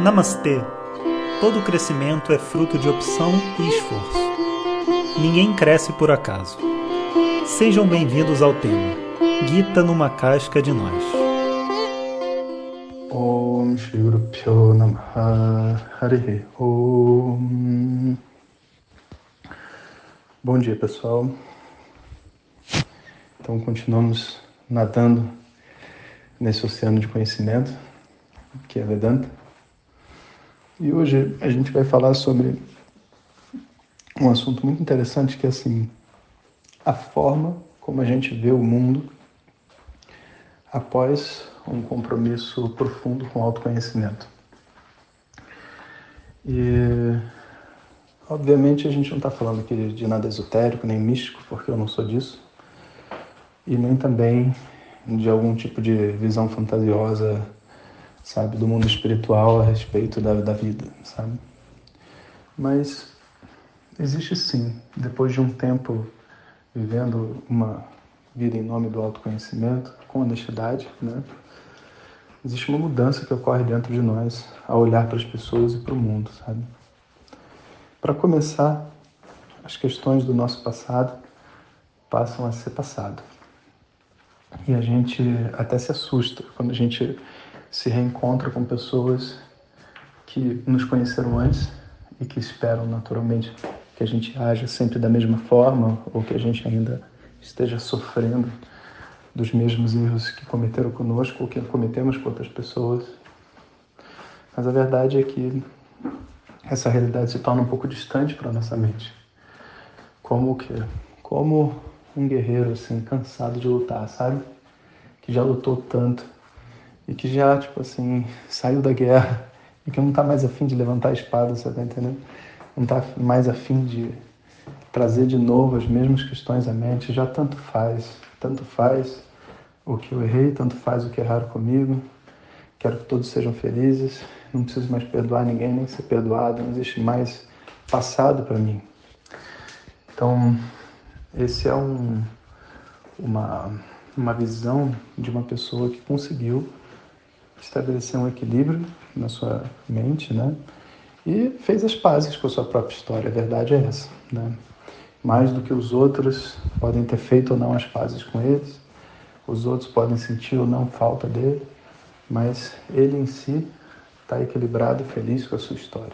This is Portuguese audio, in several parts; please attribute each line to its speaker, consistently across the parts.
Speaker 1: Namastê! Todo crescimento é fruto de opção e esforço. Ninguém cresce por acaso. Sejam bem-vindos ao tema Gita numa casca de nós.
Speaker 2: Om Shri Guru Namaha Harihi Om Bom dia pessoal. Então continuamos nadando nesse oceano de conhecimento que é Vedanta. E hoje a gente vai falar sobre um assunto muito interessante que é assim, a forma como a gente vê o mundo após um compromisso profundo com o autoconhecimento. E obviamente a gente não está falando aqui de nada esotérico nem místico, porque eu não sou disso, e nem também de algum tipo de visão fantasiosa, sabe, do mundo espiritual a respeito da, da vida, sabe? Mas existe sim, depois de um tempo vivendo uma vida em nome do autoconhecimento, com honestidade, né? Existe uma mudança que ocorre dentro de nós ao olhar para as pessoas e para o mundo, sabe? Para começar, as questões do nosso passado passam a ser passado. E a gente até se assusta quando a gente se reencontra com pessoas que nos conheceram antes e que esperam naturalmente que a gente haja sempre da mesma forma ou que a gente ainda esteja sofrendo dos mesmos erros que cometeram conosco ou que cometemos com outras pessoas. Mas a verdade é que essa realidade se torna um pouco distante para nossa mente. Como que como um guerreiro assim, cansado de lutar, sabe? Que já lutou tanto e que já, tipo assim, saiu da guerra e que não está mais afim de levantar a espada, você tá entendendo? Não está mais afim de trazer de novo as mesmas questões à mente, já tanto faz, tanto faz o que eu errei, tanto faz o que erraram comigo. Quero que todos sejam felizes, não preciso mais perdoar ninguém, nem ser perdoado, não existe mais passado para mim. Então, esse é um, uma, uma visão de uma pessoa que conseguiu estabelecer um equilíbrio na sua mente, né? E fez as pazes com a sua própria história. A verdade é essa, né? Mais do que os outros podem ter feito ou não as pazes com eles, os outros podem sentir ou não falta dele, mas ele em si está equilibrado e feliz com a sua história.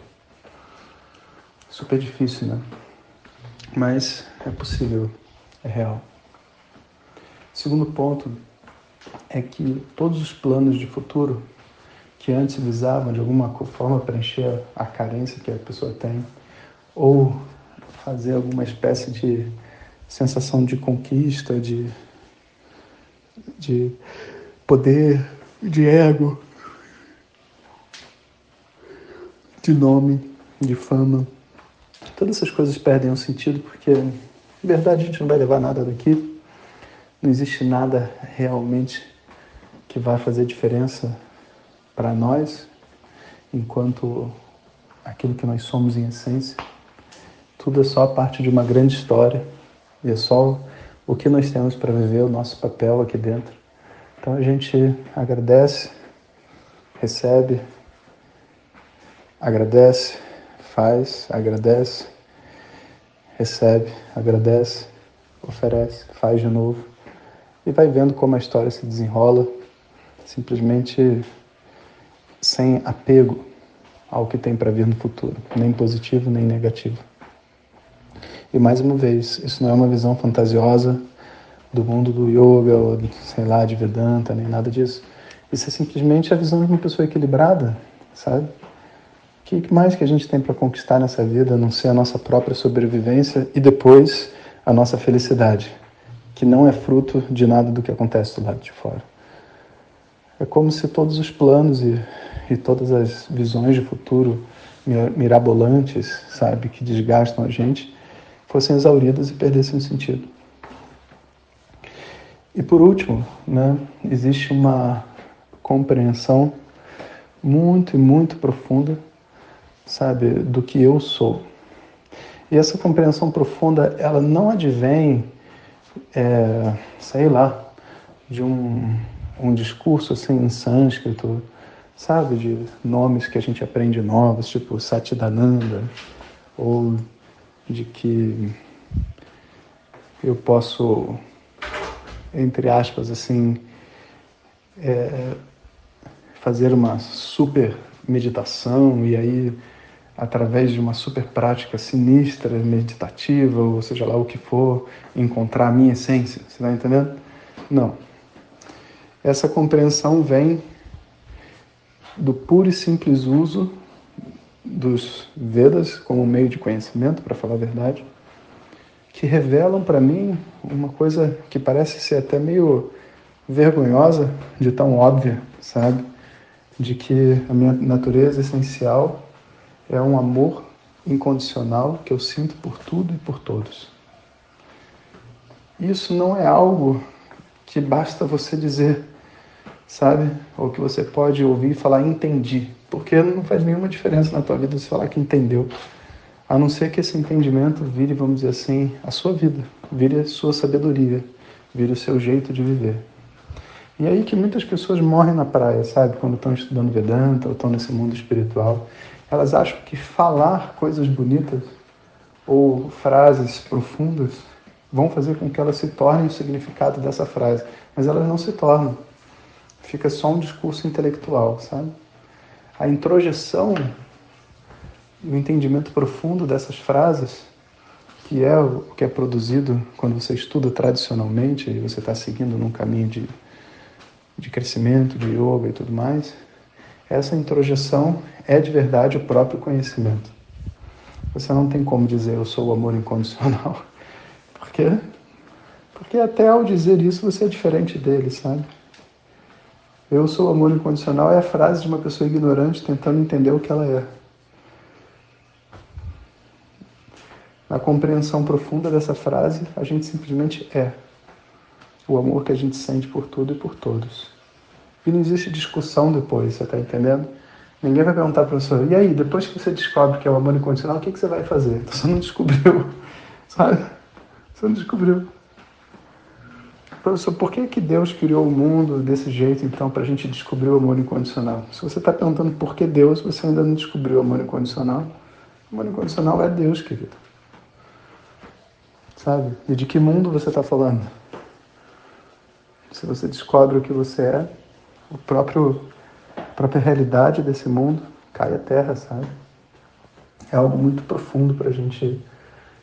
Speaker 2: Super difícil, né? Mas é possível, é real. Segundo ponto é que todos os planos de futuro que antes visavam de alguma forma preencher a carência que a pessoa tem ou fazer alguma espécie de sensação de conquista, de, de poder, de ego, de nome, de fama. Todas essas coisas perdem o sentido porque, na verdade, a gente não vai levar nada daqui não existe nada realmente que vai fazer diferença para nós, enquanto aquilo que nós somos em essência. Tudo é só parte de uma grande história e é só o que nós temos para viver, o nosso papel aqui dentro. Então a gente agradece, recebe, agradece, faz, agradece, recebe, agradece, oferece, faz de novo e vai vendo como a história se desenrola, simplesmente sem apego ao que tem para vir no futuro, nem positivo nem negativo. E mais uma vez, isso não é uma visão fantasiosa do mundo do yoga, ou sei lá, de Vedanta, nem nada disso. Isso é simplesmente a visão de uma pessoa equilibrada, sabe? O que mais que a gente tem para conquistar nessa vida, a não ser a nossa própria sobrevivência e depois a nossa felicidade? Que não é fruto de nada do que acontece do lado de fora. É como se todos os planos e, e todas as visões de futuro mirabolantes, sabe, que desgastam a gente, fossem exauridas e perdessem o sentido. E por último, né, existe uma compreensão muito e muito profunda, sabe, do que eu sou. E essa compreensão profunda, ela não advém é, sei lá, de um, um discurso assim em sânscrito, sabe, de nomes que a gente aprende novos, tipo Satchidananda, ou de que eu posso, entre aspas, assim, é, fazer uma super meditação e aí através de uma super prática sinistra, meditativa, ou seja lá o que for, encontrar a minha essência. Você está entendendo? Não. Essa compreensão vem do puro e simples uso dos Vedas como meio de conhecimento, para falar a verdade, que revelam para mim uma coisa que parece ser até meio vergonhosa de tão óbvia, sabe? De que a minha natureza essencial é um amor incondicional que eu sinto por tudo e por todos. Isso não é algo que basta você dizer, sabe? Ou que você pode ouvir e falar entendi, porque não faz nenhuma diferença na tua vida você falar que entendeu, a não ser que esse entendimento vire, vamos dizer assim, a sua vida, vire a sua sabedoria, vire o seu jeito de viver. E é aí que muitas pessoas morrem na praia, sabe? Quando estão estudando Vedanta ou estão nesse mundo espiritual. Elas acham que falar coisas bonitas ou frases profundas vão fazer com que elas se tornem o significado dessa frase, mas elas não se tornam. Fica só um discurso intelectual, sabe? A introjeção o entendimento profundo dessas frases, que é o que é produzido quando você estuda tradicionalmente e você está seguindo num caminho de, de crescimento, de yoga e tudo mais, essa introjeção é de verdade o próprio conhecimento. Você não tem como dizer eu sou o amor incondicional. Por quê? Porque até ao dizer isso você é diferente dele, sabe? Eu sou o amor incondicional é a frase de uma pessoa ignorante tentando entender o que ela é. Na compreensão profunda dessa frase, a gente simplesmente é o amor que a gente sente por tudo e por todos. E não existe discussão depois, você está entendendo? Ninguém vai perguntar para você, e aí, depois que você descobre que é o amor incondicional, o que, que você vai fazer? Você não descobriu, sabe? Você não descobriu. Professor, por que, que Deus criou o mundo desse jeito, então, para a gente descobrir o amor incondicional? Se você está perguntando por que Deus, você ainda não descobriu o amor incondicional. O amor incondicional é Deus, querido. Sabe? E de que mundo você está falando? Se você descobre o que você é, o próprio, a própria realidade desse mundo cai a terra, sabe? É algo muito profundo para a gente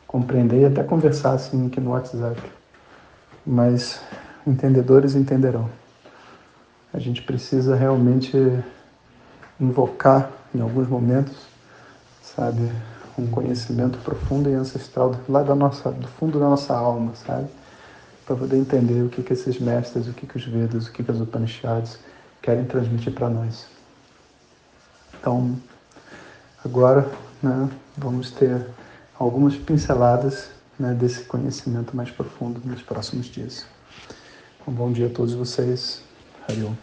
Speaker 2: compreender e até conversar assim aqui no WhatsApp. Mas entendedores entenderão. A gente precisa realmente invocar em alguns momentos, sabe, um conhecimento profundo e ancestral lá da nossa, do fundo da nossa alma, sabe? Para poder entender o que que esses mestres, o que que os Vedas, o que que as Upanishads querem transmitir para nós. Então, agora, né, vamos ter algumas pinceladas né, desse conhecimento mais profundo nos próximos dias. Um bom dia a todos vocês. Hariom.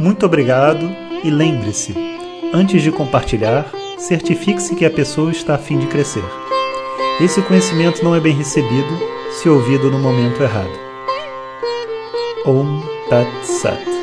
Speaker 1: Muito obrigado e lembre-se, antes de compartilhar, certifique-se que a pessoa está a fim de crescer. Esse conhecimento não é bem recebido se ouvido no momento errado. Om Tat Sat.